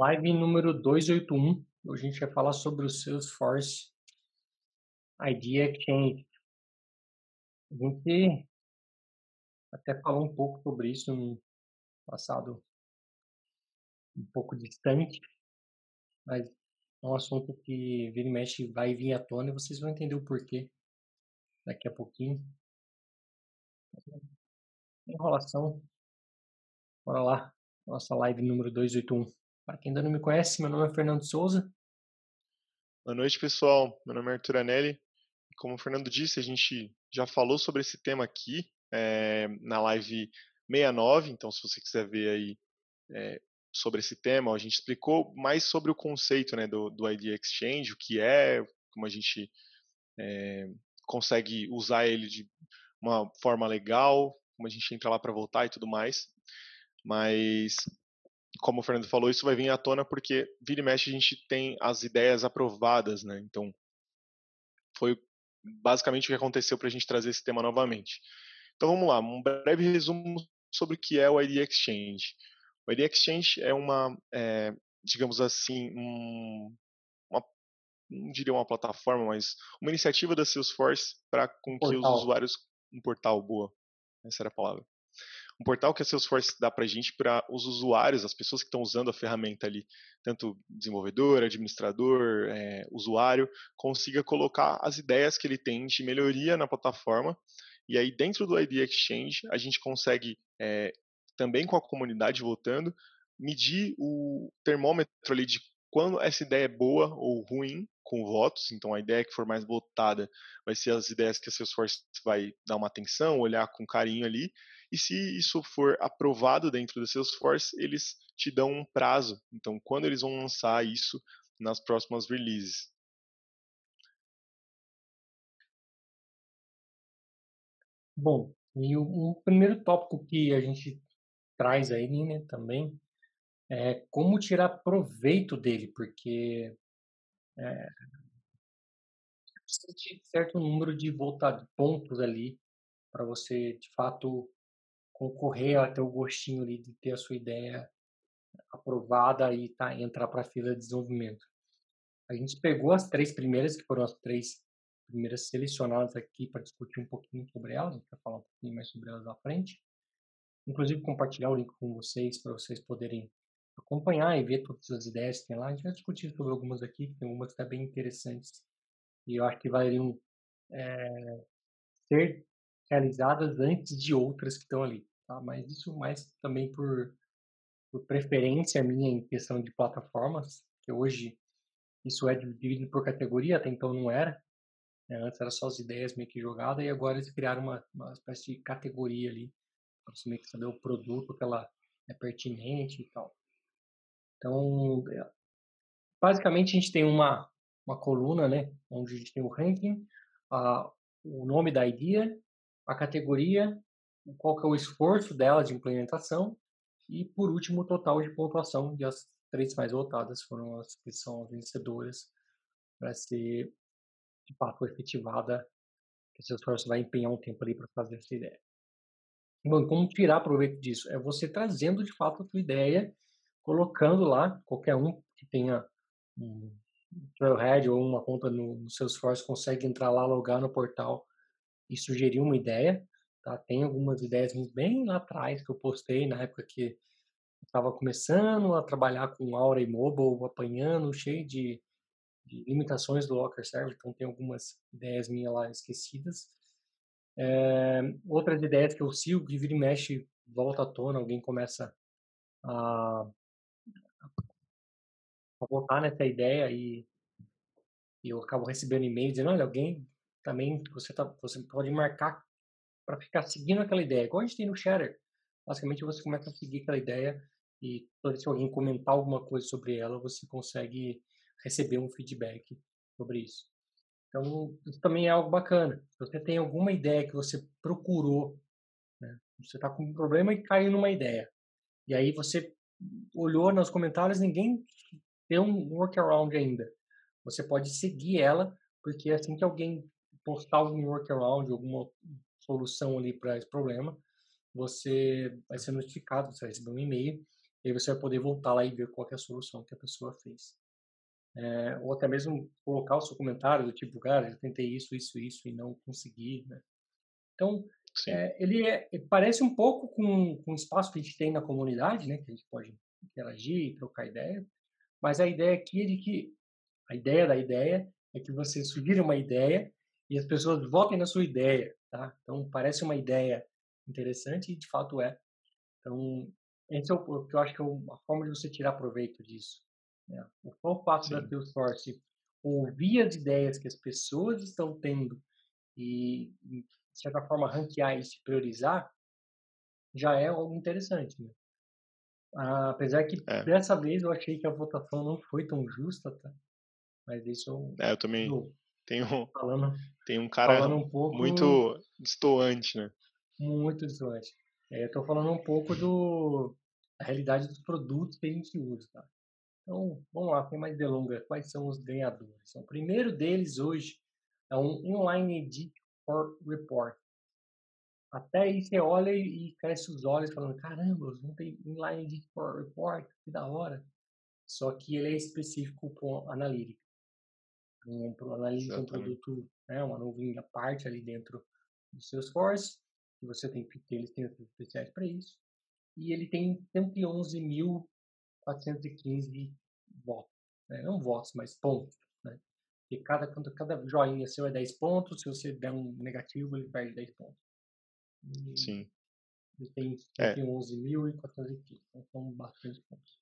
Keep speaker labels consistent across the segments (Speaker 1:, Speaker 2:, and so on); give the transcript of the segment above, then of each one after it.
Speaker 1: Live número 281. Hoje a gente vai falar sobre o Salesforce ID Exchange. A gente até falou um pouco sobre isso no passado um pouco distante, mas é um assunto que vira e mexe vai vir à tona e vocês vão entender o porquê daqui a pouquinho. Enrolação. Bora lá, nossa live número 281. Para quem ainda não me conhece, meu nome é Fernando Souza.
Speaker 2: Boa noite, pessoal. Meu nome é Arthur Anelli. Como o Fernando disse, a gente já falou sobre esse tema aqui é, na live 69, então se você quiser ver aí é, sobre esse tema, a gente explicou mais sobre o conceito né, do, do ID Exchange, o que é, como a gente é, consegue usar ele de uma forma legal, como a gente entra lá para voltar e tudo mais. Mas, como o Fernando falou, isso vai vir à tona porque vira e mexe a gente tem as ideias aprovadas, né? Então, foi basicamente o que aconteceu para a gente trazer esse tema novamente. Então vamos lá, um breve resumo sobre o que é o ID Exchange. O ID Exchange é uma, é, digamos assim, um, uma, não diria uma plataforma, mas uma iniciativa da Salesforce para com que os usuários, um portal boa, essa era a palavra, um portal que a Salesforce dá para a gente, para os usuários, as pessoas que estão usando a ferramenta ali, tanto desenvolvedor, administrador, é, usuário, consiga colocar as ideias que ele tem de melhoria na plataforma. E aí, dentro do ID Exchange, a gente consegue, é, também com a comunidade votando, medir o termômetro ali de quando essa ideia é boa ou ruim com votos, então a ideia que for mais votada vai ser as ideias que a Salesforce vai dar uma atenção, olhar com carinho ali, e se isso for aprovado dentro do Salesforce, eles te dão um prazo. Então, quando eles vão lançar isso nas próximas releases.
Speaker 1: Bom, e o, o primeiro tópico que a gente traz aí, né, também, é como tirar proveito dele, porque é, precisa certo número de volta, pontos ali para você, de fato, concorrer a ter o gostinho ali de ter a sua ideia aprovada e tá, entrar para a fila de desenvolvimento. A gente pegou as três primeiras, que foram as três primeiras selecionadas aqui para discutir um pouquinho sobre elas, para falar um pouquinho mais sobre elas à frente. Inclusive compartilhar o link com vocês para vocês poderem acompanhar e ver todas as ideias que tem lá. A gente vai discutir sobre algumas aqui, tem algumas que bem interessantes e eu acho que valeriam é, ser realizadas antes de outras que estão ali. Tá? Mas isso mais também por, por preferência minha em questão de plataformas, que hoje isso é dividido por categoria, até então não era. Né? Antes era só as ideias meio que jogadas, e agora eles criaram uma, uma espécie de categoria ali, para saber o produto que ela é pertinente e tal. Então, é, basicamente a gente tem uma, uma coluna, né, onde a gente tem o ranking, a, o nome da ideia, a categoria, qual que é o esforço dela de implementação e, por último, o total de pontuação. E as três mais votadas foram as que são as vencedoras para ser, de fato, efetivada. Que seu esforço vai empenhar um tempo ali para fazer essa ideia. Bom, como tirar proveito disso? É você trazendo, de fato, a sua ideia, colocando lá, qualquer um que tenha um Trailhead ou uma conta no, no Salesforce consegue entrar lá, logar no portal e sugerir uma ideia. Tá? Tem algumas ideias bem lá atrás que eu postei na época que estava começando a trabalhar com Aura e Mobile, apanhando, cheio de, de limitações do Locker Server, então tem algumas ideias minhas lá esquecidas. É, outras ideias que eu sigo, que vira e mexe, volta à tona, alguém começa a, voltar nessa ideia e, e eu acabo recebendo e-mail dizendo, olha, alguém também, você, tá, você pode marcar para ficar seguindo aquela ideia, igual a gente tem no Shatter. Basicamente, você começa a seguir aquela ideia e toda vez alguém comentar alguma coisa sobre ela, você consegue receber um feedback sobre isso. Então, isso também é algo bacana. Se você tem alguma ideia que você procurou, né? você está com um problema e caiu numa ideia, e aí você olhou nos comentários, ninguém tem um workaround ainda. Você pode seguir ela, porque assim que alguém postar algum workaround, alguma solução ali para esse problema, você vai ser notificado, você vai receber um e-mail, E aí você vai poder voltar lá e ver qual é a solução que a pessoa fez. É, ou até mesmo colocar o seu comentário do tipo, cara, eu tentei isso, isso, isso e não consegui, né? Então, é, ele, é, parece um pouco com, com o espaço que a gente tem na comunidade, né? Que a gente pode interagir, trocar ideia. Mas a ideia aqui é de que a ideia da ideia é que você sugira uma ideia e as pessoas votem na sua ideia, tá? Então parece uma ideia interessante e de fato é. Então esse é o que eu acho que é a forma de você tirar proveito disso. Né? O fato da Salesforce ouvir as ideias que as pessoas estão tendo e de certa forma ranquear e se priorizar já é algo interessante, né? Apesar que é. dessa vez eu achei que a votação não foi tão justa, tá? Mas isso
Speaker 2: é, eu também tenho falando, tem um cara um pouco, muito distoante, né?
Speaker 1: Muito distoante. É, eu tô falando um pouco do da realidade dos produtos que a gente usa, tá? Então, vamos lá, sem mais delongas, quais são os ganhadores? Então, o primeiro deles hoje é um Inline Edit for Report. Até aí você olha e cresce os olhos falando, caramba, não tem inline for report, que da hora. Só que ele é específico para Analytics. Um, o Analytics é um produto, né, uma nuvem à parte ali dentro do Salesforce, que você tem que ter licenças especiais para isso. E ele tem 111.415 votos. Né? Não votos, mas pontos. Né? E cada, cada joinha seu é 10 pontos, se você der um negativo, ele perde 10 pontos.
Speaker 2: Sim.
Speaker 1: Ele tem, é. tem 11.415, então são bastante pontos.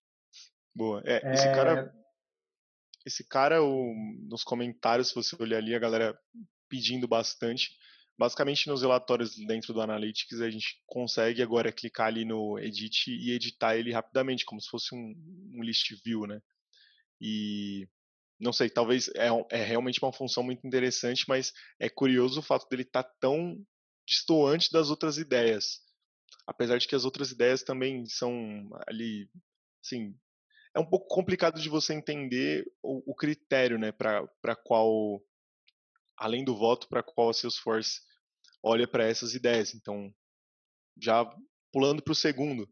Speaker 2: Boa. É, é... Esse cara, esse cara o, nos comentários, se você olhar ali, a galera pedindo bastante. Basicamente, nos relatórios dentro do Analytics, a gente consegue agora clicar ali no Edit e editar ele rapidamente, como se fosse um, um list view, né? E não sei, talvez é, é, realmente uma função muito interessante, mas é curioso o fato dele estar tá tão distoante das outras ideias. Apesar de que as outras ideias também são ali, assim, é um pouco complicado de você entender o, o critério, né, para qual, além do voto, para qual a Salesforce olha para essas ideias. Então, já pulando para o segundo.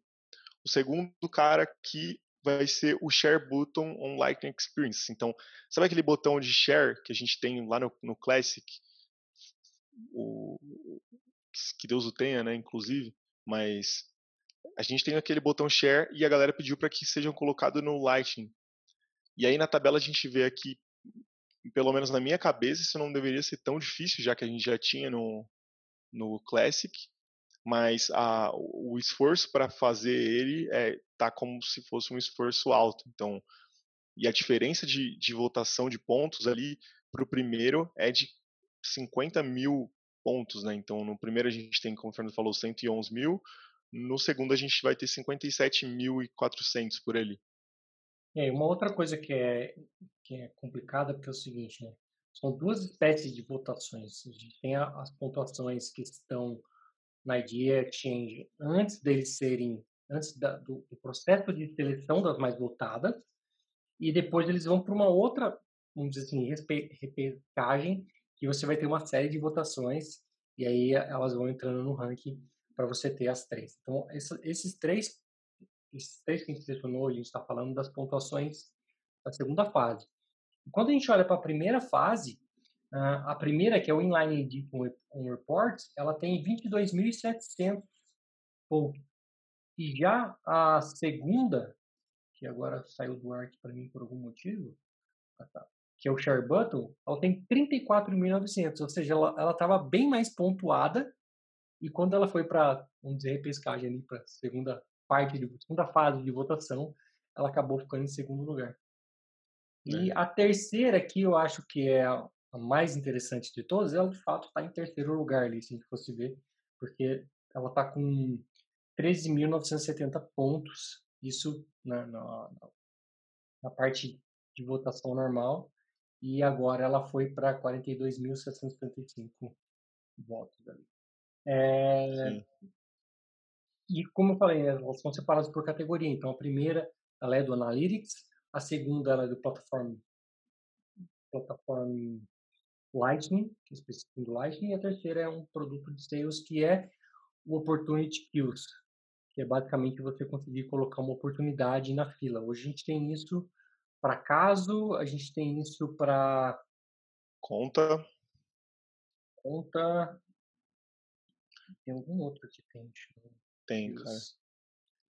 Speaker 2: O segundo cara que vai ser o Share Button on Lightning Experience. Então, sabe aquele botão de Share que a gente tem lá no, no Classic? O, que Deus o tenha, né, inclusive, mas a gente tem aquele botão share e a galera pediu para que sejam colocados no Lightning. E aí na tabela a gente vê aqui, pelo menos na minha cabeça, isso não deveria ser tão difícil, já que a gente já tinha no, no Classic, mas a, o esforço para fazer ele é, tá como se fosse um esforço alto. Então, e a diferença de, de votação de pontos ali para o primeiro é de 50 mil pontos, né? Então, no primeiro a gente tem, como o Fernando falou, 111 mil, no segundo a gente vai ter 57.400 por ali.
Speaker 1: É, uma outra coisa que é, que é complicada, porque é o seguinte, né? São duas espécies de votações. A gente tem as pontuações que estão na Idea Exchange antes deles serem, antes da, do, do, processo de seleção das mais votadas, e depois eles vão para uma outra, vamos dizer assim, repescagem, que você vai ter uma série de votações e aí elas vão entrando no ranking para você ter as três. Então, esses três, esses três que a gente selecionou, a gente está falando das pontuações da segunda fase. E quando a gente olha para a primeira fase, a primeira, que é o Inline Edit on Reports, ela tem 22.700 pontos. E já a segunda, que agora saiu do ar para mim por algum motivo, ah, tá que é o share button, ela tem 34.900, ou seja, ela estava bem mais pontuada e quando ela foi para, vamos dizer, repescagem ali para segunda parte, de, segunda fase de votação, ela acabou ficando em segundo lugar. E é. a terceira que eu acho que é a mais interessante de todas, ela de fato está em terceiro lugar ali, se a gente fosse ver, porque ela está com 13.970 pontos, isso na, na, na parte de votação normal, e agora ela foi para 42.755 votos ali. É, e como eu falei, né, elas são separadas por categoria. Então a primeira ela é do Analytics, a segunda ela é do Platform, Platform Lightning, que é específico do Lightning, e a terceira é um produto de sales que é o Opportunity Kills, que é basicamente você conseguir colocar uma oportunidade na fila. Hoje a gente tem isso para caso, a gente tem isso para
Speaker 2: conta,
Speaker 1: conta, tem algum outro que tem?
Speaker 2: Tem, cara.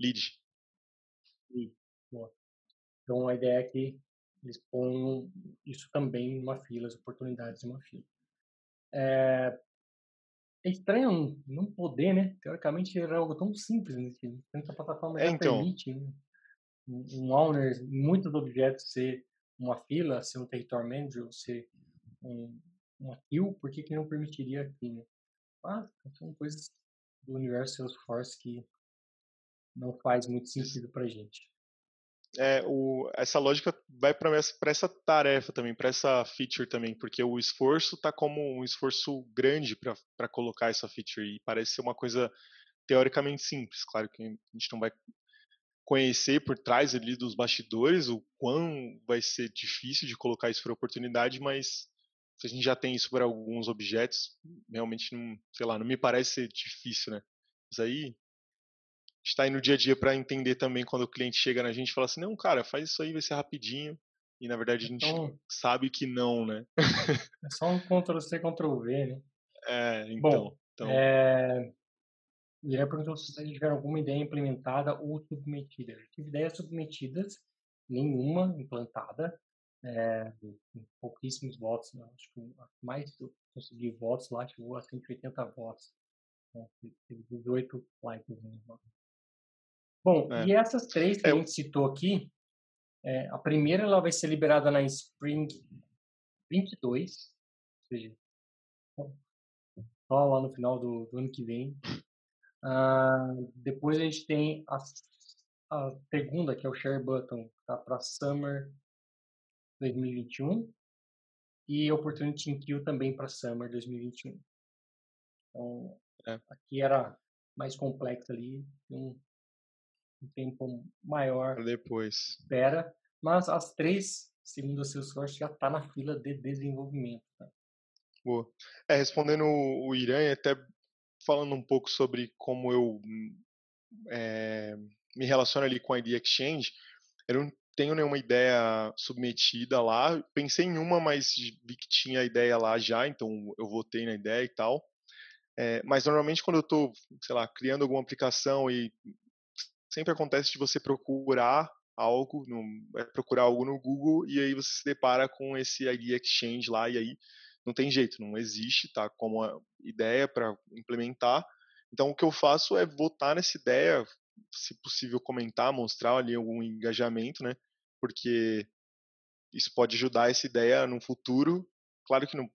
Speaker 2: Lead.
Speaker 1: Lead. Então a ideia é que eles ponham isso também em uma fila, as oportunidades em uma fila. É, é estranho não poder, né? Teoricamente era algo tão simples, né? Que tanta plataforma
Speaker 2: é, então.
Speaker 1: permite né? Um, owner, muitos objetos ser uma fila, ser um territory manager, ser um, uma queue, por que, que não permitiria aqui, né? Ah, são coisas do universo Salesforce que não faz muito sentido para gente
Speaker 2: é, o, essa lógica vai para essa, essa tarefa também, para essa feature também, porque o esforço está como um esforço grande para colocar essa feature e parece ser uma coisa teoricamente simples. Claro que a gente não vai conhecer por trás ali dos bastidores o quão vai ser difícil de colocar isso para oportunidade, mas se a gente já tem isso para alguns objetos, realmente não, sei lá, não me parece ser difícil, né? Mas aí está aí no dia a dia para entender também quando o cliente chega na gente e fala assim, não, cara, faz isso aí, vai ser rapidinho. E na verdade a gente então, sabe que não, né?
Speaker 1: é só um Ctrl-C, Ctrl-V, né?
Speaker 2: É, então. Bom, então...
Speaker 1: É... O Guilherme perguntou se vocês tiveram alguma ideia implementada ou submetida. Eu tive ideias submetidas, nenhuma implantada. É, pouquíssimos votos, né? acho que mais eu consegui votos lá chegou a 180 votos. Então, teve 18 likes. Né? Bom, é. e essas três que é. a gente citou aqui, é, a primeira ela vai ser liberada na Spring 22, ou seja, só lá no final do, do ano que vem. Uh, depois a gente tem a, a, segunda, que é o Share Button, tá para Summer 2021 e Opportunity Kill também para Summer 2021. Então, é. aqui era mais complexo ali, um um tempo maior.
Speaker 2: Depois.
Speaker 1: Espera, mas as três, segundo o Salesforce, já está na fila de desenvolvimento. Tá?
Speaker 2: Boa. É, respondendo o Irã, até falando um pouco sobre como eu é, me relaciono ali com a ID Exchange, eu não tenho nenhuma ideia submetida lá. Pensei em uma, mas vi que tinha a ideia lá já, então eu votei na ideia e tal. É, mas normalmente quando eu estou, sei lá, criando alguma aplicação e sempre acontece de você procurar algo, no, é procurar algo no Google e aí você se depara com esse ID Exchange lá e aí não tem jeito, não existe, tá? Como ideia para implementar. Então o que eu faço é votar nessa ideia, se possível comentar, mostrar ali algum engajamento, né? Porque isso pode ajudar essa ideia no futuro. Claro que não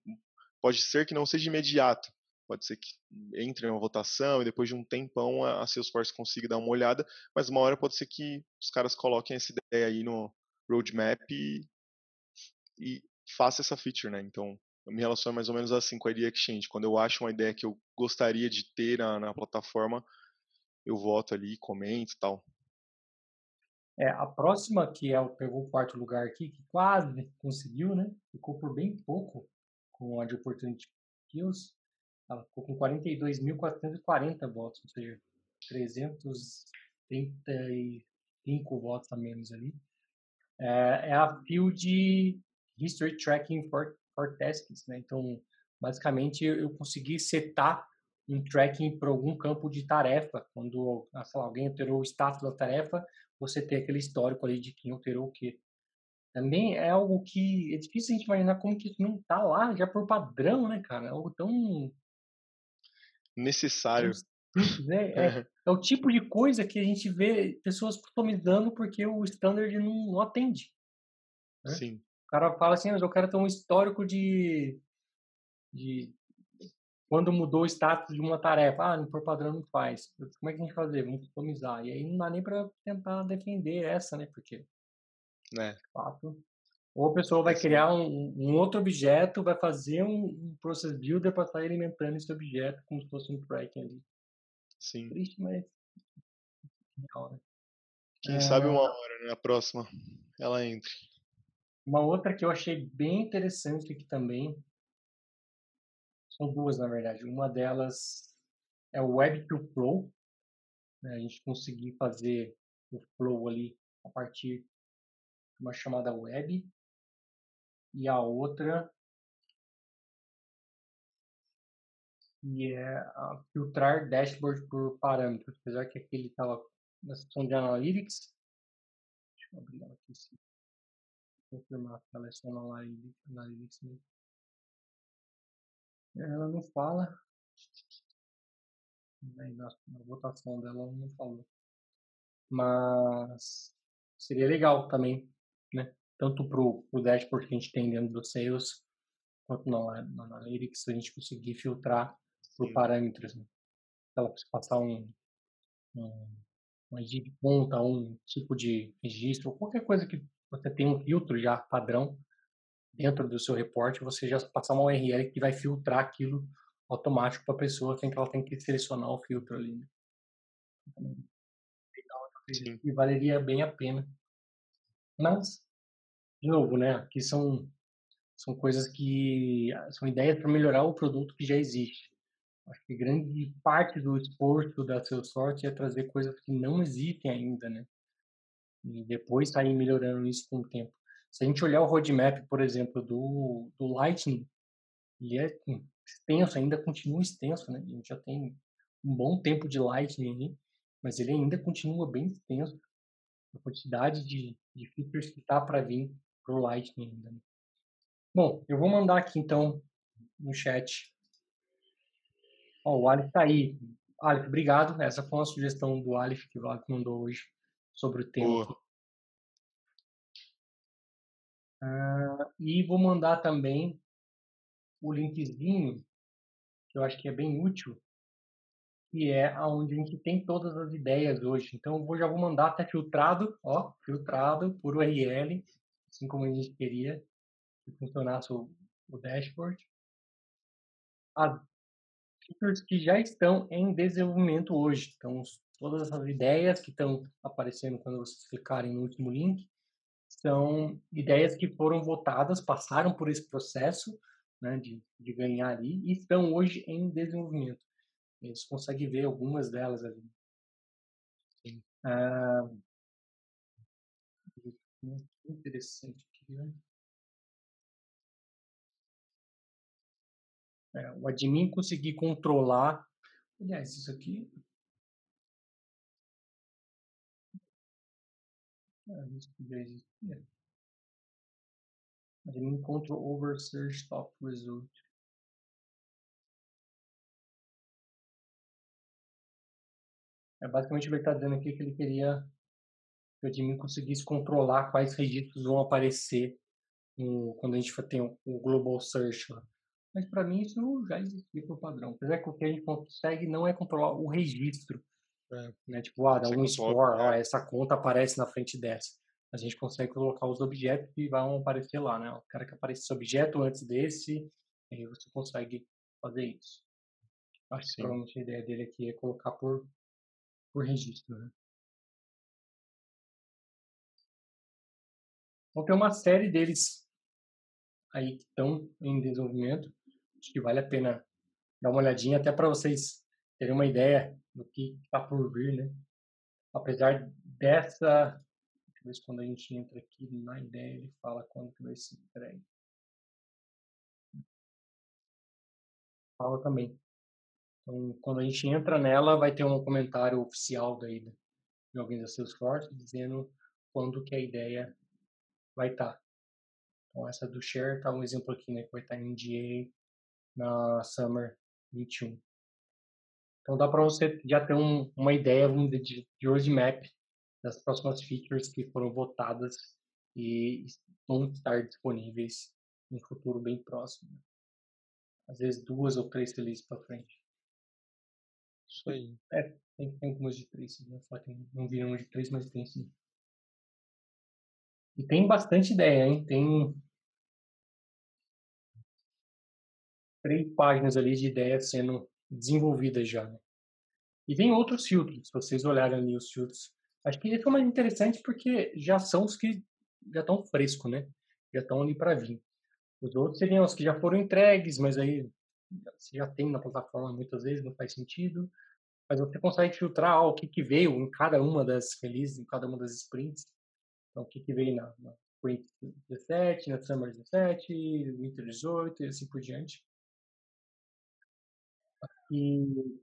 Speaker 2: pode ser que não seja imediato, pode ser que entre em uma votação e depois de um tempão a Salesforce consiga dar uma olhada, mas uma hora pode ser que os caras coloquem essa ideia aí no roadmap e, e faça essa feature, né? Então, eu me relaciono mais ou menos assim com a Idea Exchange. Quando eu acho uma ideia que eu gostaria de ter na, na plataforma, eu voto ali, comento e tal.
Speaker 1: É, a próxima, que é pegou o quarto lugar aqui, que quase conseguiu, né? Ficou por bem pouco com a de Opportunity Kills, ela ficou com 42.440 votos, ou seja, 335 votos a menos ali. É, é a Field History Tracking for, for Tasks, né? Então, basicamente, eu consegui setar um tracking para algum campo de tarefa. Quando lá, alguém alterou o status da tarefa, você tem aquele histórico ali de quem alterou o quê. Também é algo que é difícil a gente imaginar como que isso não está lá já por padrão, né, cara? É algo tão
Speaker 2: necessário.
Speaker 1: Né? É, é, o tipo de coisa que a gente vê pessoas customizando porque o standard não, não atende.
Speaker 2: Né? Sim.
Speaker 1: O cara fala assim, mas eu quero ter um histórico de, de quando mudou o status de uma tarefa. Ah, por padrão não faz. Como é que a gente fazer? Vamos customizar. E aí não dá nem para tentar defender essa, né? Porque,
Speaker 2: né?
Speaker 1: de fato, ou a pessoa vai criar um, um outro objeto, vai fazer um, um process builder para estar alimentando esse objeto como se fosse um tracking ali.
Speaker 2: Sim.
Speaker 1: Triste, mas
Speaker 2: né? Quem é... sabe uma hora, né? A próxima ela entre.
Speaker 1: Uma outra que eu achei bem interessante aqui também. São duas, na verdade. Uma delas é o Web2Flow. né, a gente conseguir fazer o flow ali a partir de uma chamada web e a outra que é filtrar dashboard por parâmetros, apesar que aqui ele estava na seção de analytics. Deixa eu abrir ela aqui sim. Confirmar que ela é só na analytics mesmo. Ela não fala. Na, na votação dela ela não falou. Mas seria legal também, né? Tanto para o dashboard que a gente tem dentro do Sales, quanto na, na Analytics, a gente conseguir filtrar por parâmetros. Né? Ela passar um, um, uma ID de conta, um tipo de registro, qualquer coisa que você tem um filtro já padrão dentro do seu reporte, você já passar uma URL que vai filtrar aquilo automático para a pessoa, sem que ela tenha que selecionar o filtro ali. Né? Sim. E valeria bem a pena. Mas, de novo, né? Aqui são, são coisas que são ideias para melhorar o produto que já existe. Acho que grande parte do esforço da Salesforce é trazer coisas que não existem ainda, né? E depois sair melhorando isso com o tempo. Se a gente olhar o roadmap, por exemplo, do, do Lightning, ele é extenso, ainda continua extenso, né? A gente já tem um bom tempo de Lightning aí, mas ele ainda continua bem extenso. A quantidade de, de features que está para vir para o Lightning ainda. Né? Bom, eu vou mandar aqui então no chat. Ó, o Alif está aí. Alif, obrigado. Essa foi uma sugestão do Alif que o Alif mandou hoje sobre o tema. Uh, e vou mandar também o linkzinho, que eu acho que é bem útil, que é aonde a gente tem todas as ideias hoje. Então, eu vou, já vou mandar até filtrado, ó, filtrado por URL, assim como a gente queria que funcionasse o, o dashboard. As features que já estão em desenvolvimento hoje. Então, todas essas ideias que estão aparecendo quando vocês clicarem no último link são ideias que foram votadas, passaram por esse processo né, de, de ganhar ali e estão hoje em desenvolvimento. Você consegue ver algumas delas ali. Ah, interessante aqui, né? É, o admin conseguir controlar. Aliás, isso aqui. É. Admin control over search top result. É basicamente o que ele está dizendo aqui que ele queria que o admin conseguisse controlar quais registros vão aparecer no, quando a gente tem o, o Global Search lá. Mas para mim isso já existia por padrão. Apesar que o que a gente consegue não é controlar o registro. É. Né? Tipo, ah, dá um score, ah, essa conta aparece na frente dessa. A gente consegue colocar os objetos que vão aparecer lá, né? O cara que aparece esse objeto antes desse, aí você consegue fazer isso. Acho que provavelmente a ideia dele aqui é colocar por, por registro, né? Então tem uma série deles aí que estão em desenvolvimento. Acho que vale a pena dar uma olhadinha até para vocês terem uma ideia do que está por vir, né? Apesar dessa, se quando a gente entra aqui na ideia ele fala quando que vai ser entregue. Fala também. Então, quando a gente entra nela, vai ter um comentário oficial daí de alguém da Salesforce dizendo quando que a ideia vai estar. Tá. Então, essa do Share está um exemplo aqui, né, que vai estar tá em GA na Summer 21. Então, dá para você já ter um, uma ideia de, de roadmap das próximas features que foram votadas e vão estar disponíveis no futuro bem próximo. Às vezes duas ou três releases para frente.
Speaker 2: Isso aí.
Speaker 1: É, tem, tem algumas de três, né? Falar que não viram de três, mas tem sim. E tem bastante ideia, hein? Tem três páginas ali de ideias sendo desenvolvidas já. Né? E tem outros filtros, se vocês olharem ali os filtros. Acho que esse é mais interessante porque já são os que já estão frescos, né? Já estão ali para vir. Os outros seriam os que já foram entregues, mas aí você já tem na plataforma muitas vezes, não faz sentido. mas você consegue filtrar ó, o que, que veio em cada uma das releases, em cada uma das sprints. Então, o que, que veio na, na Sprint 17, na Summer 17, Winter 18 e assim por diante. E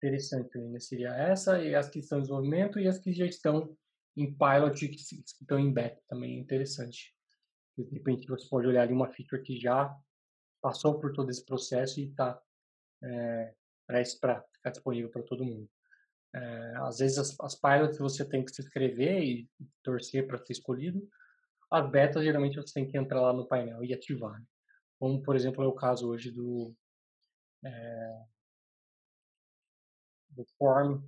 Speaker 1: interessante ainda né, seria essa, e as que estão em desenvolvimento e as que já estão em pilot, que estão em beta, também é interessante. De repente você pode olhar ali uma feature que já passou por todo esse processo e está é, prestes para ficar disponível para todo mundo. É, às vezes as, as pilots você tem que se inscrever e torcer para ser escolhido. As betas geralmente você tem que entrar lá no painel e ativar. Né? Como por exemplo é o caso hoje do é, do form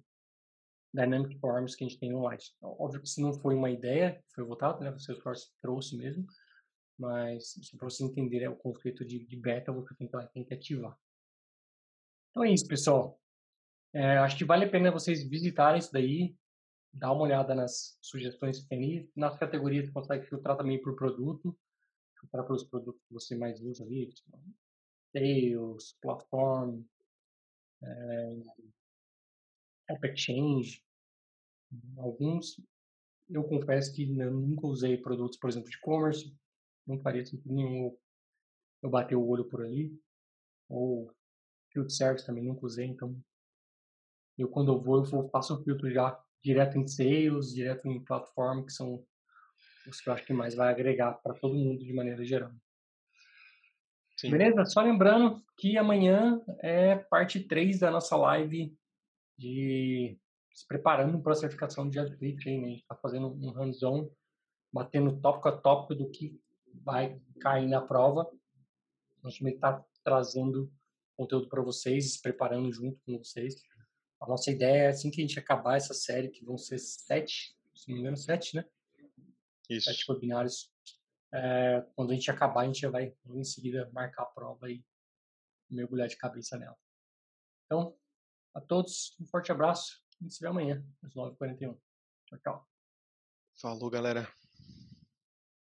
Speaker 1: Dynamic Forms que a gente tem no Light. Óbvio que isso não foi uma ideia, foi votado, né? O Salesforce trouxe mesmo, mas para você entender é, o conceito de, de beta, você tem que, tem que ativar. Então é isso, pessoal. É, acho que vale a pena vocês visitarem isso daí, dar uma olhada nas sugestões que tem ali. Nas categorias você consegue filtrar também por produto, filtrar pelos produtos que você mais usa ali, Sales, Platform, é, App Exchange. Alguns, eu confesso que eu nunca usei produtos, por exemplo, de e-commerce, não faria sentido nenhum eu bater o olho por ali. Ou Field Service também nunca usei, então eu quando eu vou, eu faço o filtro já direto em Sales, direto em Platform, que são os que eu acho que mais vai agregar para todo mundo de maneira geral. Sim. Beleza? Só lembrando que amanhã é parte 3 da nossa live de se preparando para a certificação de JavaScript. Né? A gente está fazendo um hands-on, batendo tópico a tópico do que vai cair na prova. A gente está trazendo conteúdo para vocês, se preparando junto com vocês. A nossa ideia é assim que a gente acabar essa série, que vão ser sete, se não me engano, sete, né? Isso. Sete webinários. É, quando a gente acabar, a gente vai em seguida marcar a prova e mergulhar de cabeça nela. Então, a todos, um forte abraço e se vê amanhã, às 9h41. Tchau, tchau.
Speaker 2: Falou, galera.